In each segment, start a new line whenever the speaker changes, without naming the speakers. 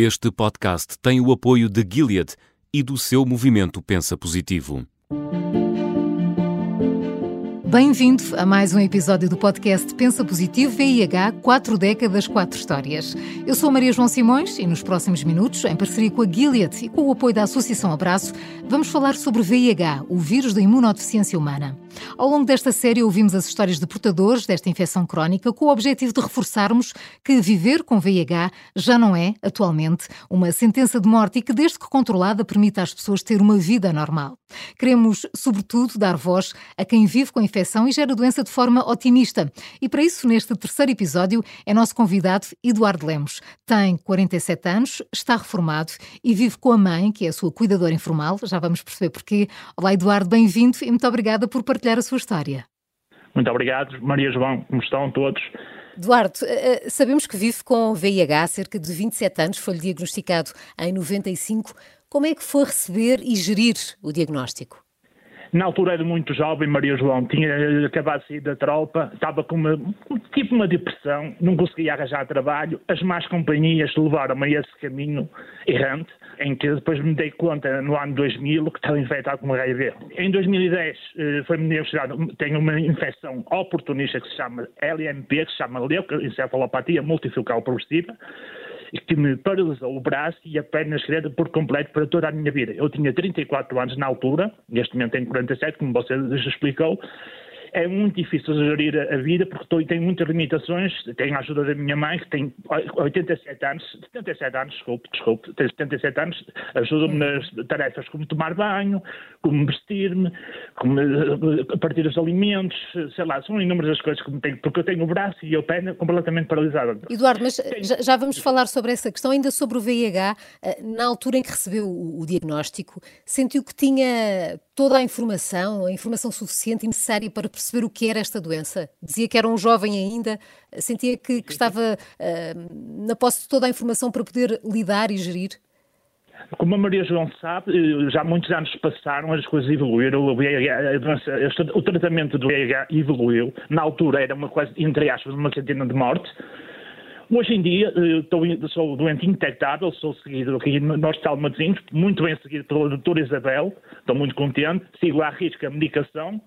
Este podcast tem o apoio de Gilead e do seu movimento Pensa Positivo.
Bem-vindo a mais um episódio do podcast Pensa Positivo VIH 4 décadas, 4 histórias. Eu sou Maria João Simões e nos próximos minutos, em parceria com a Gilead e com o apoio da Associação Abraço, vamos falar sobre VIH, o vírus da imunodeficiência humana. Ao longo desta série ouvimos as histórias de portadores desta infecção crónica com o objetivo de reforçarmos que viver com VIH já não é, atualmente, uma sentença de morte e que, desde que controlada, permite às pessoas ter uma vida normal. Queremos, sobretudo, dar voz a quem vive com a infecção e gera a doença de forma otimista. E para isso, neste terceiro episódio, é nosso convidado Eduardo Lemos. Tem 47 anos, está reformado e vive com a mãe, que é a sua cuidadora informal. Já vamos perceber porquê. Olá, Eduardo, bem-vindo e muito obrigada por partilhar partilhar a sua história.
Muito obrigado, Maria João, como estão todos?
Eduardo, eh, eh, sabemos que vive com VIH há cerca de 27 anos, foi-lhe diagnosticado em 95. Como é que foi receber e gerir o diagnóstico?
Na altura era muito jovem, Maria João, tinha acabado de sair da tropa, estava com uma, tipo uma depressão, não conseguia arranjar trabalho, as más companhias levaram-me a esse caminho errante, em que depois me dei conta no ano 2000 que estava infectado com HIV. Em 2010 eh, foi-me diagnosticado, tenho uma infecção oportunista que se chama LMP, que se chama leucoencefalopatia multifocal progressiva, que me paralisou o braço e a perna esquerda por completo para toda a minha vida. Eu tinha 34 anos na altura, neste momento tenho 47, como você já explicou, é muito difícil gerir a vida porque estou, tenho muitas limitações. Tenho a ajuda da minha mãe, que tem 87 anos, 77 anos, desculpe, desculpe, tem 77 anos, ajuda-me nas tarefas como tomar banho, como vestir-me, como eh, partir os alimentos, sei lá, são inúmeras as coisas que me tenho, porque eu tenho o braço e a perna completamente paralisada.
Eduardo, mas já, já, vamos falar sobre essa questão, ainda sobre o VIH. Eh, na altura em que recebeu o, o diagnóstico, sentiu que tinha toda a informação, a informação suficiente e necessária para perceber o que era esta doença? Dizia que era um jovem ainda, sentia que, que estava uh, na posse de toda a informação para poder lidar e gerir?
Como a Maria João sabe, eh, já muitos anos passaram, as coisas evoluíram, o, tratamento do VIH evoluiu. Na altura era uma coisa, entre aspas, uma centena de mortes. Hoje em dia, eh, sou doente indetectável, sou seguido aqui de Matosinhos, muito bem seguido pela doutora Isabel, estou muito contente, sigo à risca a medicação,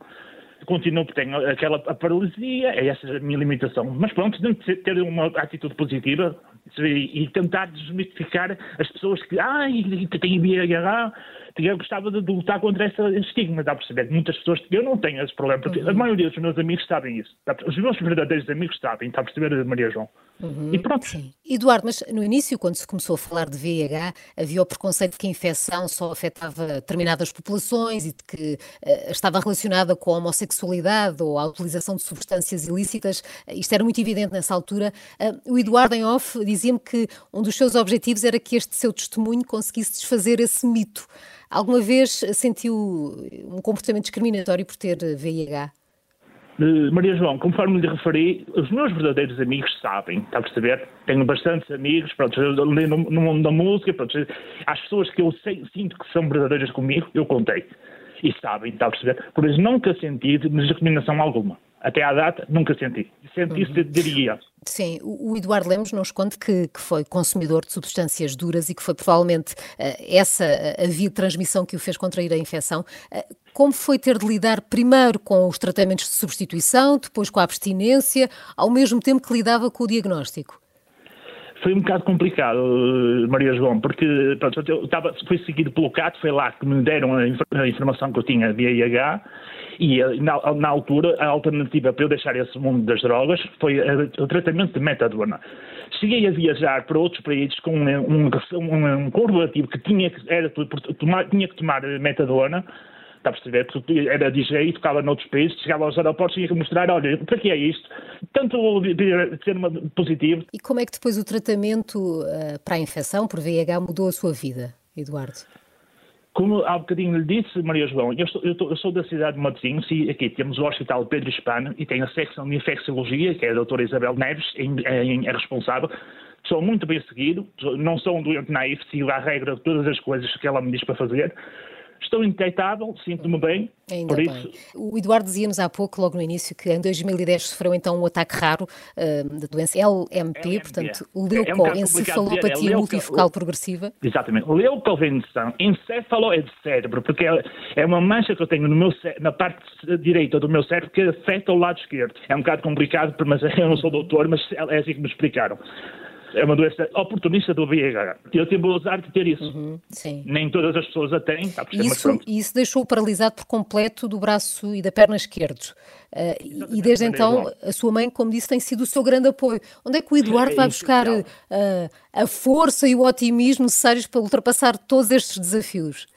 continuo porque tenho aquela paralisia, é essa a minha limitação. Mas pronto, tenho que ter uma atitude positiva e tentar desmistificar as pessoas que, ai, têm VIH, eu gostava de lutar contra esse estigma, dá a perceber? Muitas pessoas, eu não tenho esse problema, porque uhum. a maioria dos meus amigos sabem isso. Os meus verdadeiros amigos sabem, está a perceber, Maria João?
Uhum. E pronto. Sim. Eduardo, mas no início, quando se começou a falar de VIH, havia o preconceito de que a infecção só afetava determinadas populações e de que uh, estava relacionada com a homossexualidade ou a utilização de substâncias ilícitas. Isto era muito evidente nessa altura. Uh, o Eduardo, em off, dizia-me que um dos seus objetivos era que este seu testemunho conseguisse desfazer esse mito. Alguma vez sentiu um comportamento discriminatório por ter VIH?
Maria João, conforme lhe referi, os meus verdadeiros amigos sabem, está a perceber? Tenho bastantes amigos, pronto, no, no mundo da música, pronto, as pessoas que eu sei, sinto que são verdadeiras comigo, eu contei. E sabem, está a perceber? Por isso nunca senti discriminação alguma. Até à data, nunca senti. Senti-se, uhum. diria.
Sim, o Eduardo Lemos nos conta que, que, foi consumidor de substâncias duras e que foi provavelmente uh, essa a via de transmissão que o fez contrair a infecção. Uh, como foi ter de lidar primeiro com os tratamentos de substituição, depois com a abstinência, ao mesmo tempo que lidava com o diagnóstico?
Foi um bocado complicado, eh, Maria João, porque pronto, eu estava, fui seguido pelo CAT, foi lá que me deram a, a informação que eu tinha de IH e eh, na, na, altura, a alternativa para eu deixar esse mundo das drogas foi eh, o tratamento de metadona. Cheguei a viajar para outros países com um, um, um, um que tinha que, era, tomar, tinha que tomar metadona, está a perceber? Era DJ, tocava noutros países, chegava aos aeroportos e tinha que mostrar, olha, para que é isto? Tanto ser uma positivo.
E como é que depois o tratamento uh, para a infecção por VIH mudou a sua vida, Eduardo?
Como há bocadinho lhe disse, Maria João, eu, sou, eu, eu sou da cidade de Matosinhos e aqui temos o Hospital Pedro Hispano e tem a secção de infecciologia, que é a doutora Isabel Neves, é, é responsável. Sou muito bem seguido, não sou um doente naif, sigo à regra todas as coisas que ela me diz para fazer. Estou indetectável, sinto-me bem.
Ainda
por
bem.
isso.
O Eduardo dizia-nos há pouco, logo no início, que em 2010 sofreu então um ataque raro uh, da doença LMP, portanto,
É um
leuco,
dizer, é leuco-
multifocal progressiva.
Exatamente. Leucovenção, encéfalo é de cérebro, porque é, é uma mancha que eu tenho no meu cé- na parte direita do meu cérebro que afeta o lado esquerdo. É um bocado complicado, mas eu não sou doutor, mas é assim que me explicaram. É uma doença oportunista do VIH. Eu tive o azar de ter isso.
Hum, Sim.
Nem todas as pessoas a têm, está mas
Isso, e isso deixou-o paralisado por completo do braço e da perna esquerdos. Uh, e- desde então, a sua mãe, como disse, tem sido o seu grande apoio. Onde é que o Eduardo
É
vai buscar uh, a força e o otimismo necessários para ultrapassar todos estes desafios?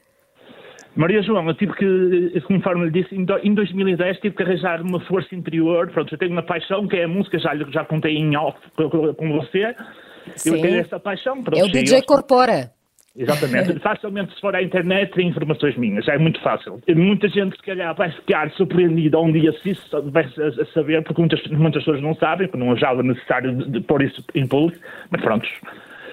Maria João, eu tive que, conforme lhe disse, em do- em 2010 tive que arranjar uma força interior. Pronto, eu tenho uma paixão que é a música, já, lhe- já contei em off com você.
Sim.
Eu tenho essa paixão. Pronto,
É o DJ
eu-
Corpora.
Exatamente. Facilmente, se for à internet, tem informações minhas. É muito fácil. Muita gente, se calhar, vai ficar surpreendida um dia se isso vai a saber, porque muitas, muitas pessoas não sabem, porque não achava necessário de, de pôr isso em público. Mas pronto,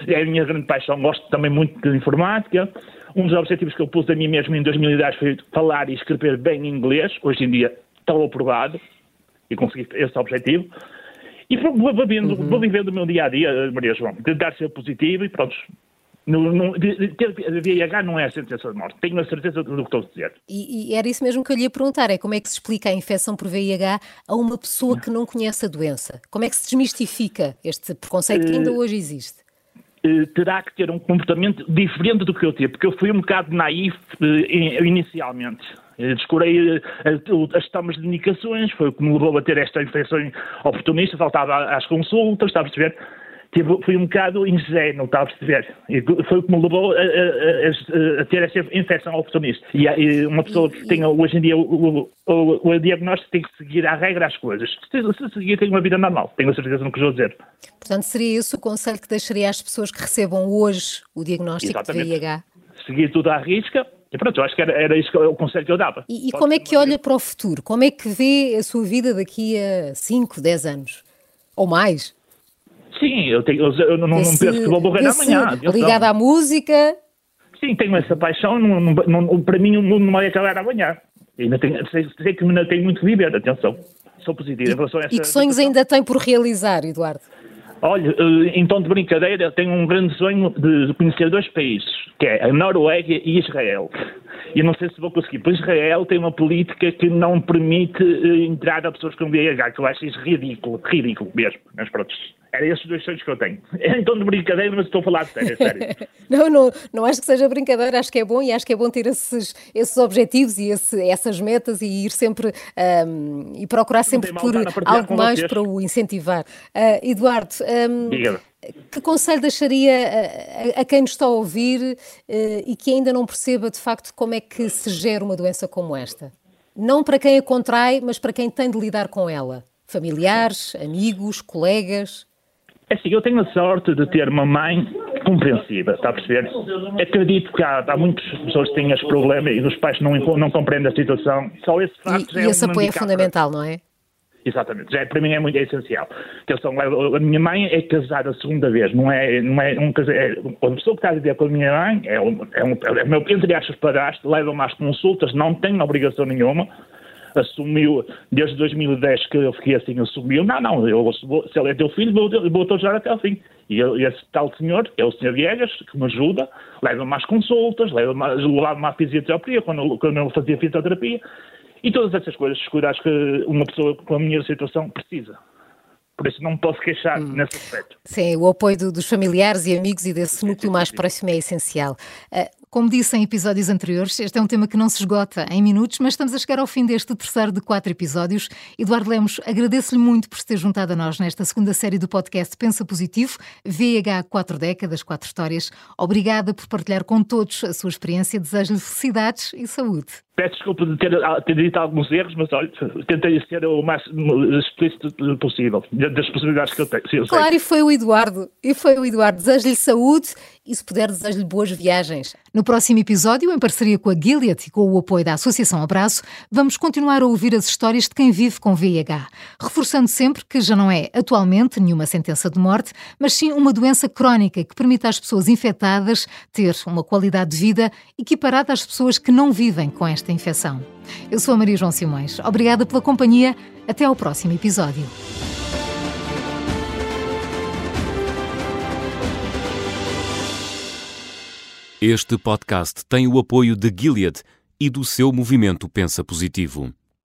é a minha grande paixão. Gosto também muito de informática. Um dos objetivos que eu pus a mim mesmo em 2010 foi falar e escrever bem inglês. Hoje em dia está aprovado e consegui esse objetivo. E vou, vou, vivendo, vou vivendo o meu dia a dia, Maria João. Tentar ser positivo e pronto. No, no, ter VIH não é a sentença de morte. Tenho a certeza do que estou a dizer.
E, e era isso mesmo que eu lhe ia perguntar: é como é que se explica a infecção por VIH a uma pessoa que não conhece a doença? Como é que se desmistifica este preconceito que ainda hoje existe?
Eh, terá que ter um comportamento diferente do que eu tive, porque eu fui um bocado naif eh, in- inicialmente. Descurei eh, as tomas de medicações, foi o que me levou a ter esta infecção oportunista, faltava às consultas, está a perceber? Tive, fui um bocado ingênuo, está a perceber? E foi o que me levou a, a- a- a ter esta infecção oportunista. E, e uma pessoa que tenha hoje em dia o, o, o- o diagnóstico tem que seguir à regra as coisas. Se, se seguir, tem uma vida normal. Tenho a certeza no que estou a dizer.
Portanto, seria esse o conselho que deixaria às pessoas que recebam hoje o diagnóstico
Exatamente.
de VIH?
seguir tudo à risca. E pronto, eu acho que era, era isso que, eu- o conselho que eu dava.
E, e como é que olha para o futuro? Como é que vê a sua vida daqui a 5, 10 anos? Ou mais?
Sim, eu, tenho, eu, eu não, não
Vê-se-
penso que vou morrer amanhã.
Ligada à música?
Sim, tenho essa paixão. Não, não- não- para mim, o mundo não vai acabar amanhã. E Ainda tenho, sei, sei que ainda tenho muito que viver, atenção. Sou positivo em relação a essa
E que sonhos
situação.
ainda tem por realizar, Eduardo?
Olha, tom de brincadeira, tenho um grande sonho de conhecer dois países, que é a Noruega e Israel. E não sei se vou conseguir, porque Israel tem uma política que não permite eh, entrar a pessoas com VIH, que eu acho isso ridículo, ridículo mesmo. Mas pronto, eram esses dois sonhos que eu tenho. É tom de brincadeira, mas estou a falar de sério, sério.
Não, não, não acho que seja brincadeira, acho que é bom e acho que é bom ter esses, esses objetivos e esse- essas metas e ir sempre ahm, e procurar sempre por algo mais para o incentivar. Ah, Eduardo, ahm,
Diga-me.
Que conselho deixaria a, a- quem nos está a ouvir eh, e que ainda não perceba de facto como é que se gera uma doença como esta? Não para quem a contrai, mas para quem tem de lidar com ela. Familiares, amigos, colegas.
É assim, eu tenho a sorte de ter uma mãe compreensiva, está a perceber? Acredito que há, há muitas pessoas que têm este problema e os pais não, não compreendem a situação. Só esse facto
E,
já
e
é
esse
um
apoio é fundamental, não é?
Exatamente, já é, para mim é muito é essencial. Atenção, a minha mãe é casada a segunda vez, não é, não é um casamento. É, a pessoa que está a viver com a minha mãe é, um, é, um, é o meu, entre aspas, padrasto, leva-me às consultas, não tem obrigação nenhuma. Assumiu, desde 2010 que eu fiquei assim, assumiu, não, não, eu, vou- se ele é teu filho, vou, vou-te ajudar até ao fim. E esse tal senhor, é o senhor Viegas, que me ajuda, leva-me às consultas, leva-me a- levava-me à fisioterapia, quando, quando eu fazia fisioterapia, e todas essas coisas, os cuidados que uma pessoa com a minha situação precisa. Por isso não me posso queixar nesse aspecto.
Sim, o apoio do- dos familiares e amigos e desse núcleo mais próximo é essencial. Ah,
Como disse em episódios anteriores, este é um tema que não se esgota em minutos, mas estamos a chegar ao fim deste terceiro de quatro episódios. Eduardo Lemos, agradeço-lhe muito por se ter juntado a nós nesta segunda série do podcast Pensa Positivo, VH Quatro Décadas, Quatro Histórias. Obrigada por partilhar com todos a sua experiência. Desejo-lhe felicidades e saúde.
Peço desculpa de ter, ter dito alguns erros, mas olha, tentei ser o mais explícito possível, das possibilidades que eu tenho. Eu
claro, e foi o Eduardo. E foi o Eduardo. Desejo-lhe saúde e, se puder, desejo-lhe boas viagens. No próximo episódio, em parceria com a Gilead e com o apoio da Associação Abraço, vamos continuar a ouvir as histórias de quem vive com VIH, reforçando sempre que já não é atualmente nenhuma sentença de morte, mas sim uma doença crónica que permite às pessoas infectadas ter uma qualidade de vida equiparada às pessoas que não vivem com esta esta infecção. Eu sou a Maria João Simões. Obrigada pela companhia. Até ao próximo episódio.
Este podcast tem o apoio de Gilead e do seu movimento Pensa Positivo.